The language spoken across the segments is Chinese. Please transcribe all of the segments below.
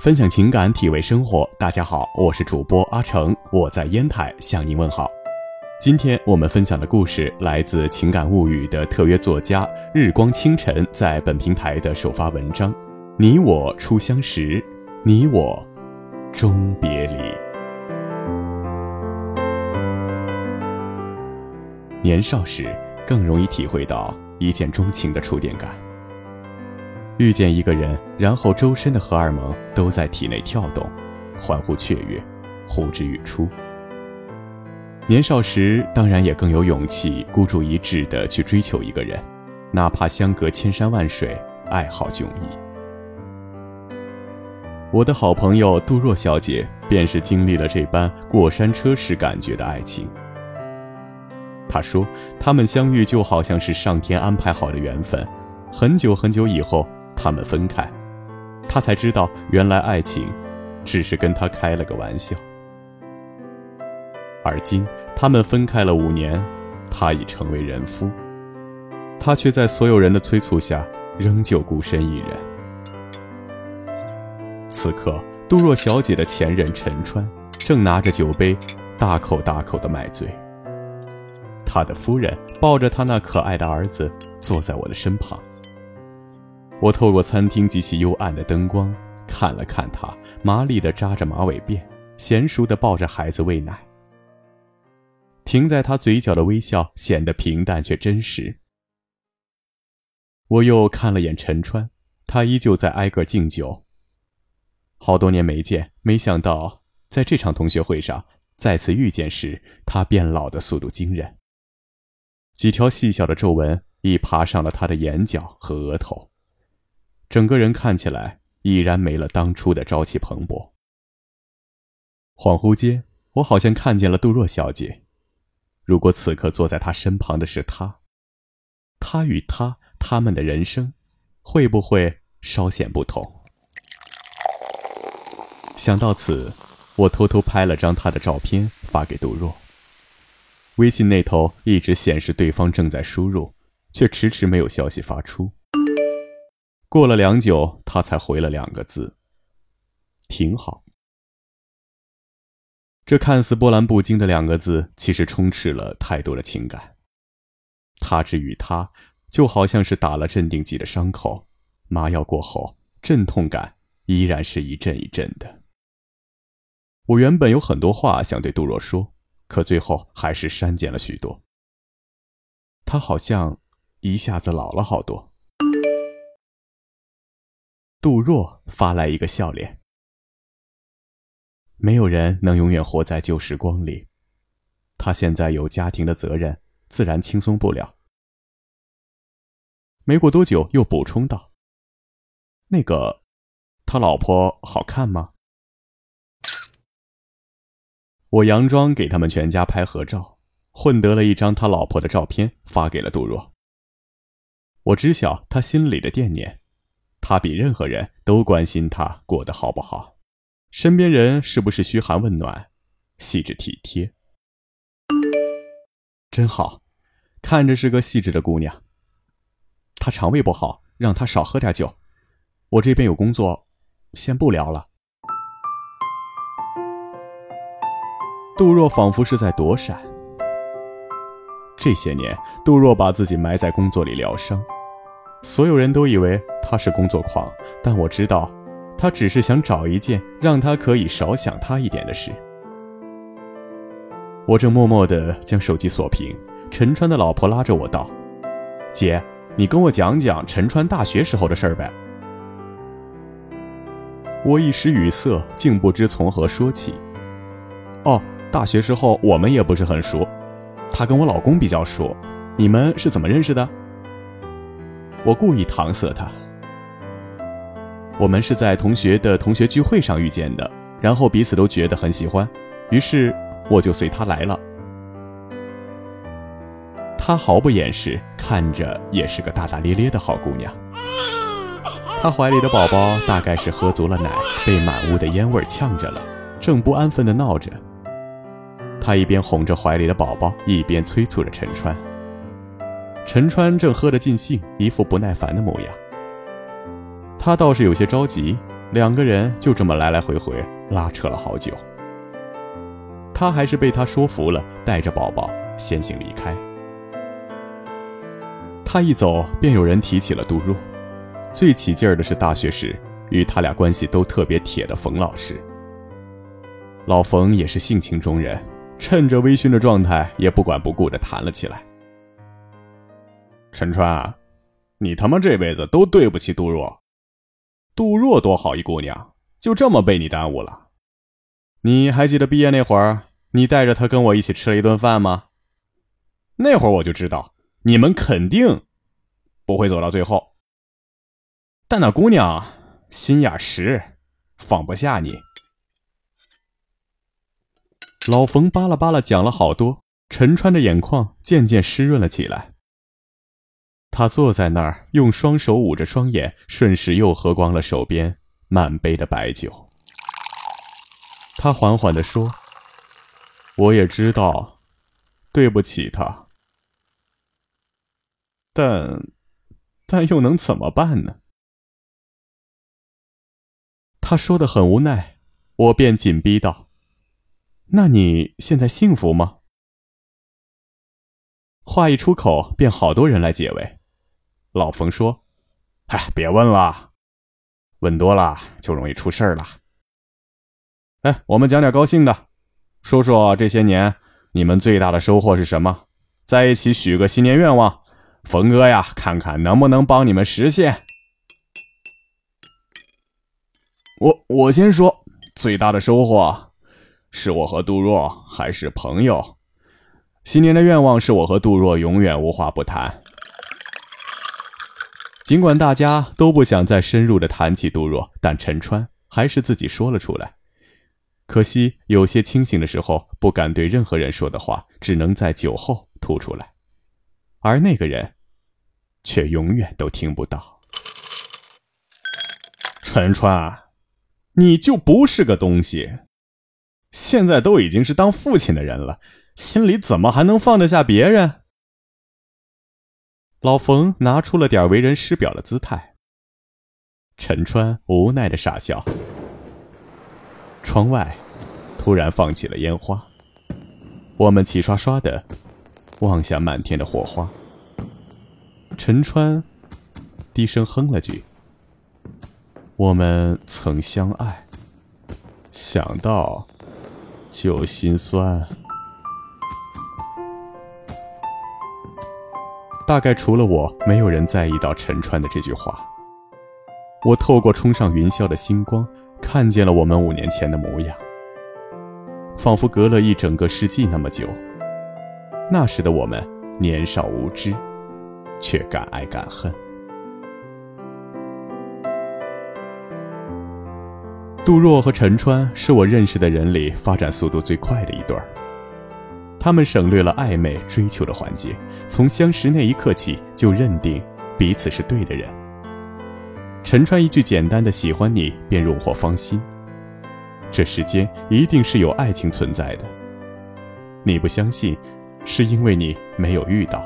分享情感，体味生活。大家好，我是主播阿成，我在烟台向您问好。今天我们分享的故事来自《情感物语》的特约作家日光清晨在本平台的首发文章《你我初相识，你我终别离》。年少时更容易体会到一见钟情的触电感。遇见一个人，然后周身的荷尔蒙都在体内跳动，欢呼雀跃，呼之欲出。年少时当然也更有勇气孤注一掷的去追求一个人，哪怕相隔千山万水，爱好迥异。我的好朋友杜若小姐便是经历了这般过山车式感觉的爱情。她说，他们相遇就好像是上天安排好的缘分，很久很久以后。他们分开，他才知道原来爱情只是跟他开了个玩笑。而今他们分开了五年，他已成为人夫，他却在所有人的催促下仍旧孤身一人。此刻，杜若小姐的前任陈川正拿着酒杯，大口大口的买醉。他的夫人抱着他那可爱的儿子，坐在我的身旁。我透过餐厅极其幽暗的灯光看了看他，麻利地扎着马尾辫，娴熟地抱着孩子喂奶。停在他嘴角的微笑显得平淡却真实。我又看了眼陈川，他依旧在挨个敬酒。好多年没见，没想到在这场同学会上再次遇见时，他变老的速度惊人。几条细小的皱纹已爬上了他的眼角和额头。整个人看起来已然没了当初的朝气蓬勃。恍惚间，我好像看见了杜若小姐。如果此刻坐在她身旁的是她，她与他他们的人生，会不会稍显不同？想到此，我偷偷拍了张她的照片发给杜若。微信那头一直显示对方正在输入，却迟迟没有消息发出。过了良久，他才回了两个字：“挺好。”这看似波澜不惊的两个字，其实充斥了太多的情感。他之于他，就好像是打了镇定剂的伤口，麻药过后，阵痛感依然是一阵一阵的。我原本有很多话想对杜若说，可最后还是删减了许多。他好像一下子老了好多。杜若发来一个笑脸。没有人能永远活在旧时光里，他现在有家庭的责任，自然轻松不了。没过多久，又补充道：“那个，他老婆好看吗？”我佯装给他们全家拍合照，混得了一张他老婆的照片，发给了杜若。我知晓他心里的惦念。他比任何人都关心他过得好不好，身边人是不是嘘寒问暖，细致体贴，真好，看着是个细致的姑娘。她肠胃不好，让她少喝点酒。我这边有工作，先不聊了。杜若仿佛是在躲闪。这些年，杜若把自己埋在工作里疗伤。所有人都以为他是工作狂，但我知道，他只是想找一件让他可以少想他一点的事。我正默默地将手机锁屏，陈川的老婆拉着我道：“姐，你跟我讲讲陈川大学时候的事儿呗。”我一时语塞，竟不知从何说起。哦，大学时候我们也不是很熟，他跟我老公比较熟，你们是怎么认识的？我故意搪塞他。我们是在同学的同学聚会上遇见的，然后彼此都觉得很喜欢，于是我就随他来了。她毫不掩饰，看着也是个大大咧咧的好姑娘。她怀里的宝宝大概是喝足了奶，被满屋的烟味呛着了，正不安分地闹着。她一边哄着怀里的宝宝，一边催促着陈川。陈川正喝得尽兴，一副不耐烦的模样。他倒是有些着急，两个人就这么来来回回拉扯了好久。他还是被他说服了，带着宝宝先行离开。他一走，便有人提起了杜若。最起劲儿的是大学时与他俩关系都特别铁的冯老师。老冯也是性情中人，趁着微醺的状态，也不管不顾的谈了起来。陈川，你他妈这辈子都对不起杜若。杜若多好一姑娘，就这么被你耽误了。你还记得毕业那会儿，你带着她跟我一起吃了一顿饭吗？那会儿我就知道。你们肯定不会走到最后，但那姑娘心眼实，放不下你。老冯巴拉巴拉讲了好多，陈川的眼眶渐渐湿润了起来。他坐在那儿，用双手捂着双眼，顺势又喝光了手边满杯的白酒。他缓缓地说：“我也知道，对不起他。”但，但又能怎么办呢？他说的很无奈，我便紧逼道：“那你现在幸福吗？”话一出口，便好多人来解围。老冯说：“哎，别问了，问多了就容易出事儿了。哎，我们讲点高兴的，说说这些年你们最大的收获是什么？在一起许个新年愿望。”冯哥呀，看看能不能帮你们实现。我我先说，最大的收获是我和杜若还是朋友。新年的愿望是我和杜若永远无话不谈。尽管大家都不想再深入的谈起杜若，但陈川还是自己说了出来。可惜有些清醒的时候不敢对任何人说的话，只能在酒后吐出来。而那个人，却永远都听不到。陈川，你就不是个东西。现在都已经是当父亲的人了，心里怎么还能放得下别人？老冯拿出了点为人师表的姿态。陈川无奈的傻笑。窗外，突然放起了烟花。我们齐刷刷的。望向满天的火花，陈川低声哼了句：“我们曾相爱，想到就心酸。”大概除了我，没有人在意到陈川的这句话。我透过冲上云霄的星光，看见了我们五年前的模样，仿佛隔了一整个世纪那么久。那时的我们年少无知，却敢爱敢恨。杜若和陈川是我认识的人里发展速度最快的一对儿。他们省略了暧昧追求的环节，从相识那一刻起就认定彼此是对的人。陈川一句简单的“喜欢你”便荣获芳心。这世间一定是有爱情存在的。你不相信？是因为你没有遇到。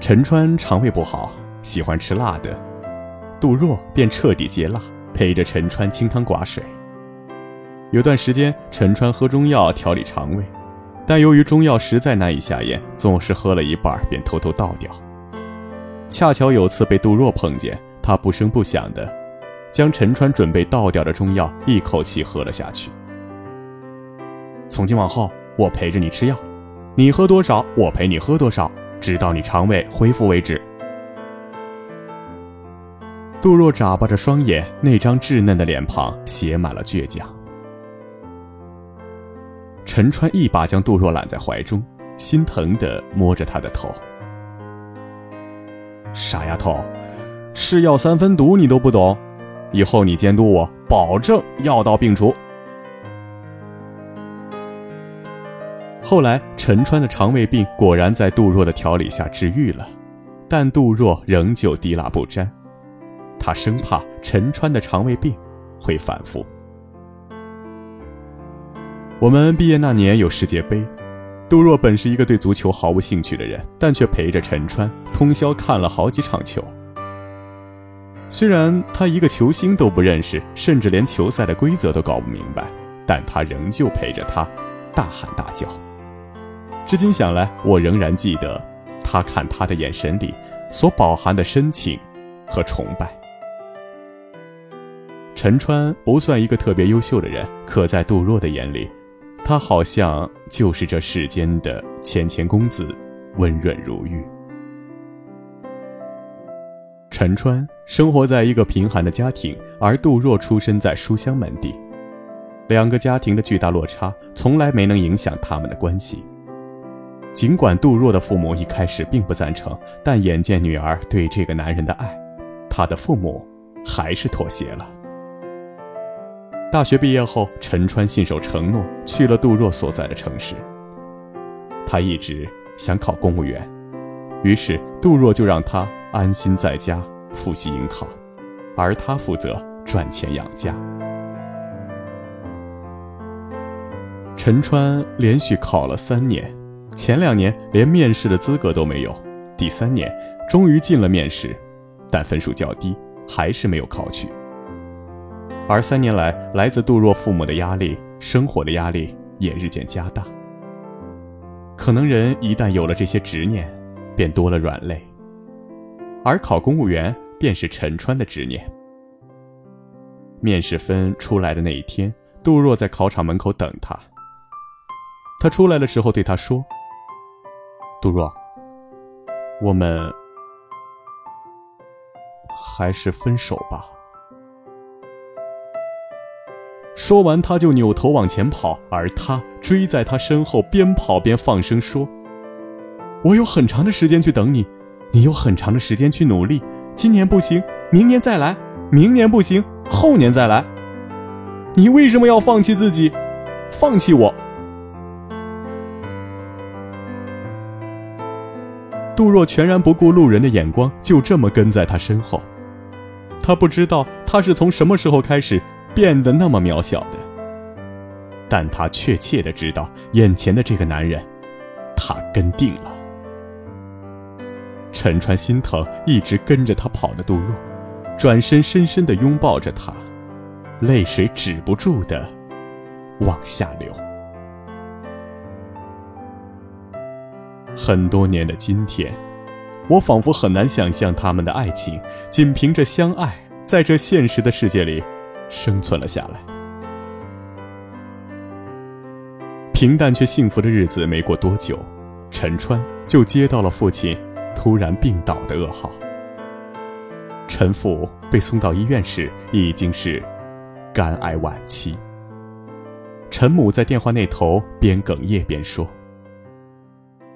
陈川肠胃不好，喜欢吃辣的，杜若便彻底戒辣，陪着陈川清汤寡水。有段时间，陈川喝中药调理肠胃，但由于中药实在难以下咽，总是喝了一半便偷偷倒掉。恰巧有次被杜若碰见，他不声不响的将陈川准备倒掉的中药一口气喝了下去。从今往后，我陪着你吃药，你喝多少，我陪你喝多少，直到你肠胃恢复为止。杜若眨巴着双眼，那张稚嫩的脸庞写满了倔强。陈川一把将杜若揽在怀中，心疼的摸着她的头：“傻丫头，是药三分毒你都不懂，以后你监督我，保证药到病除。”后来，陈川的肠胃病果然在杜若的调理下治愈了，但杜若仍旧滴蜡不沾，他生怕陈川的肠胃病会反复。我们毕业那年有世界杯，杜若本是一个对足球毫无兴趣的人，但却陪着陈川通宵看了好几场球。虽然他一个球星都不认识，甚至连球赛的规则都搞不明白，但他仍旧陪着他，大喊大叫。至今想来，我仍然记得他看他的眼神里所饱含的深情和崇拜。陈川不算一个特别优秀的人，可在杜若的眼里，他好像就是这世间的谦谦公子，温润如玉。陈川生活在一个贫寒的家庭，而杜若出身在书香门第，两个家庭的巨大落差从来没能影响他们的关系。尽管杜若的父母一开始并不赞成，但眼见女儿对这个男人的爱，他的父母还是妥协了。大学毕业后，陈川信守承诺去了杜若所在的城市。他一直想考公务员，于是杜若就让他。安心在家复习迎考，而他负责赚钱养家。陈川连续考了三年，前两年连面试的资格都没有，第三年终于进了面试，但分数较低，还是没有考取。而三年来，来自杜若父母的压力，生活的压力也日渐加大。可能人一旦有了这些执念，便多了软肋。而考公务员便是陈川的执念。面试分出来的那一天，杜若在考场门口等他。他出来的时候对他说：“杜若，我们还是分手吧。”说完，他就扭头往前跑，而他追在他身后，边跑边放声说：“我有很长的时间去等你。”你有很长的时间去努力，今年不行，明年再来，明年不行，后年再来。你为什么要放弃自己，放弃我？杜若全然不顾路人的眼光，就这么跟在他身后。他不知道他是从什么时候开始变得那么渺小的，但他确切的知道，眼前的这个男人，他跟定了。陈川心疼一直跟着他跑的杜若，转身深深的拥抱着他，泪水止不住的往下流。很多年的今天，我仿佛很难想象他们的爱情仅凭着相爱，在这现实的世界里生存了下来。平淡却幸福的日子没过多久，陈川就接到了父亲。突然病倒的噩耗。陈父被送到医院时已经是肝癌晚期。陈母在电话那头边哽咽边说：“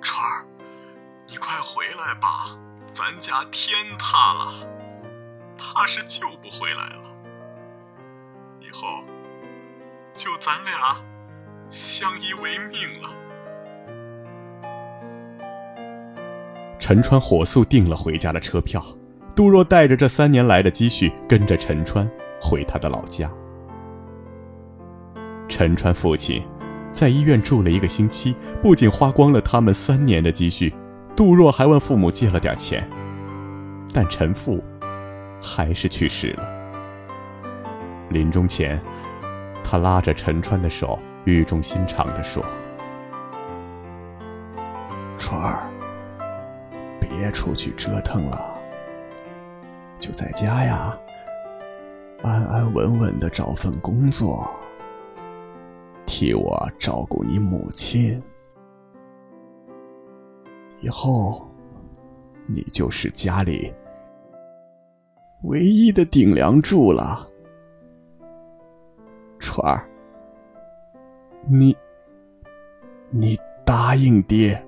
川儿，你快回来吧，咱家天塌了，怕是救不回来了。以后就咱俩相依为命了。”陈川火速订了回家的车票，杜若带着这三年来的积蓄，跟着陈川回他的老家。陈川父亲在医院住了一个星期，不仅花光了他们三年的积蓄，杜若还问父母借了点钱，但陈父还是去世了。临终前，他拉着陈川的手，语重心长地说：“川儿。”别出去折腾了，就在家呀，安安稳稳的找份工作，替我照顾你母亲。以后，你就是家里唯一的顶梁柱了，川儿，你，你答应爹。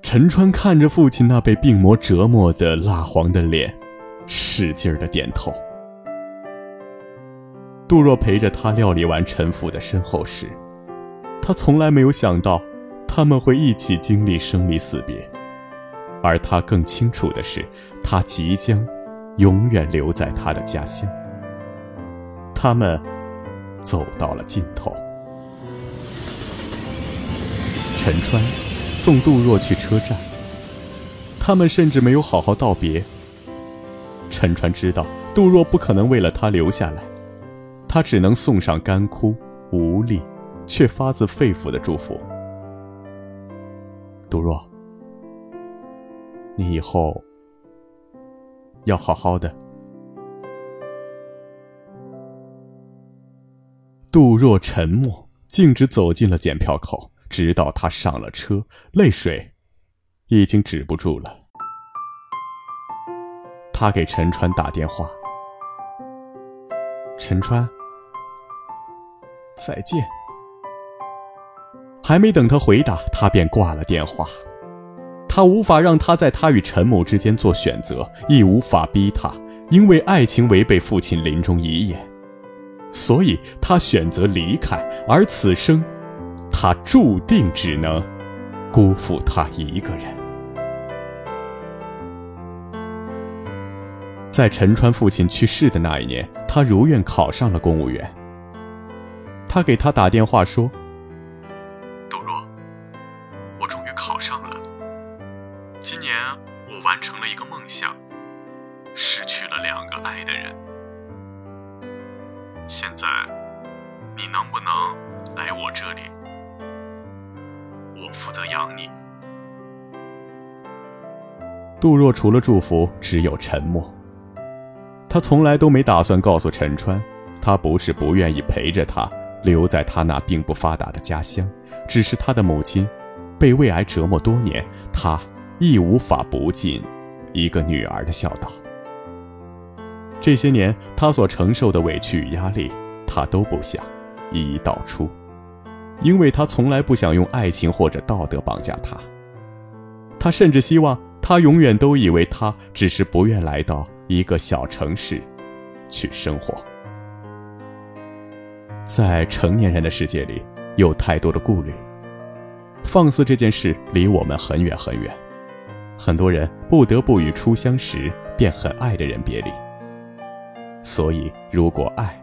陈川看着父亲那被病魔折磨的蜡黄的脸，使劲儿的点头。杜若陪着他料理完陈父的身后事，他从来没有想到他们会一起经历生离死别，而他更清楚的是，他即将永远留在他的家乡。他们走到了尽头，陈川。送杜若去车站，他们甚至没有好好道别。陈川知道杜若不可能为了他留下来，他只能送上干枯、无力，却发自肺腑的祝福。杜若，你以后要好好的。杜若沉默，径直走进了检票口，直到他上了车，泪水已经止不住了。他给陈川打电话：“陈川，再见。”还没等他回答，他便挂了电话。他无法让他在他与陈某之间做选择，亦无法逼他，因为爱情违背父亲临终遗言，所以他选择离开。而此生，他注定只能辜负他一个人。在陈川父亲去世的那一年，他如愿考上了公务员。他给他打电话说。杜若除了祝福，只有沉默。他从来都没打算告诉陈川，他不是不愿意陪着他留在他那并不发达的家乡，只是他的母亲被胃癌折磨多年，他。亦无法不尽一个女儿的孝道。这些年，他所承受的委屈与压力，他都不想一一道出，因为他从来不想用爱情或者道德绑架她。他甚至希望他永远都以为他只是不愿来到一个小城市去生活。在成年人的世界里，有太多的顾虑，放肆这件事离我们很远很远。很多人不得不与初相识便很爱的人别离。所以，如果爱，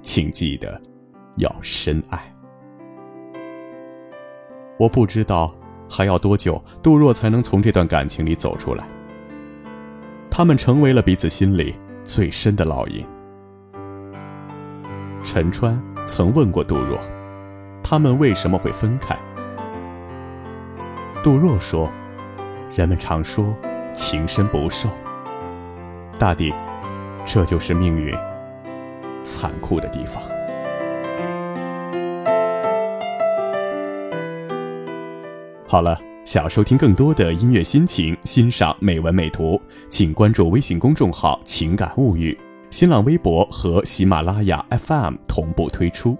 请记得要深爱。我不知道还要多久，杜若才能从这段感情里走出来。他们成为了彼此心里最深的烙印。陈川曾问过杜若，他们为什么会分开？杜若说。人们常说“情深不寿”，大抵这就是命运残酷的地方。好了，想要收听更多的音乐心情，欣赏美文美图，请关注微信公众号“情感物语”，新浪微博和喜马拉雅 FM 同步推出。